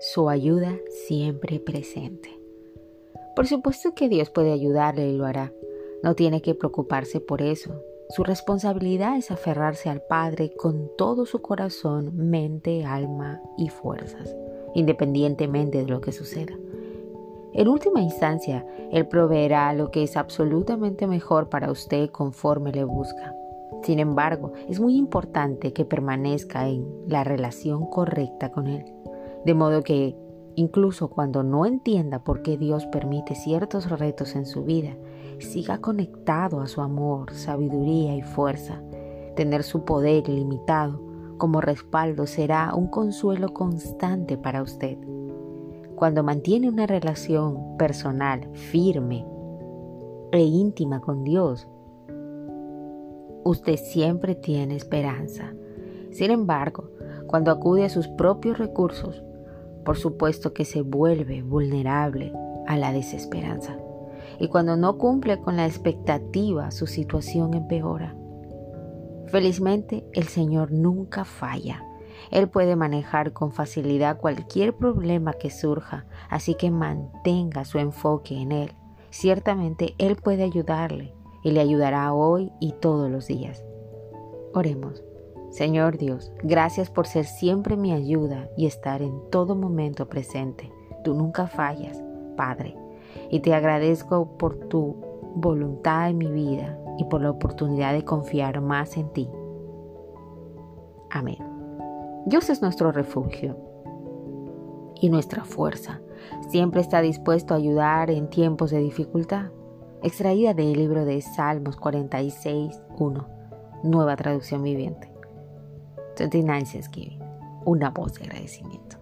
su ayuda siempre presente. Por supuesto que Dios puede ayudarle y lo hará. No tiene que preocuparse por eso. Su responsabilidad es aferrarse al Padre con todo su corazón, mente, alma y fuerzas, independientemente de lo que suceda. En última instancia, Él proveerá lo que es absolutamente mejor para usted conforme le busca. Sin embargo, es muy importante que permanezca en la relación correcta con Él, de modo que incluso cuando no entienda por qué Dios permite ciertos retos en su vida, siga conectado a su amor, sabiduría y fuerza. Tener su poder ilimitado como respaldo será un consuelo constante para usted. Cuando mantiene una relación personal firme e íntima con Dios, usted siempre tiene esperanza. Sin embargo, cuando acude a sus propios recursos, por supuesto que se vuelve vulnerable a la desesperanza. Y cuando no cumple con la expectativa, su situación empeora. Felizmente, el Señor nunca falla. Él puede manejar con facilidad cualquier problema que surja, así que mantenga su enfoque en Él. Ciertamente Él puede ayudarle y le ayudará hoy y todos los días. Oremos. Señor Dios, gracias por ser siempre mi ayuda y estar en todo momento presente. Tú nunca fallas, Padre, y te agradezco por tu voluntad en mi vida y por la oportunidad de confiar más en ti. Amén. Dios es nuestro refugio y nuestra fuerza. Siempre está dispuesto a ayudar en tiempos de dificultad. Extraída del libro de Salmos 46, 1, nueva traducción viviente. 29 Thanksgiving, una voz de agradecimiento.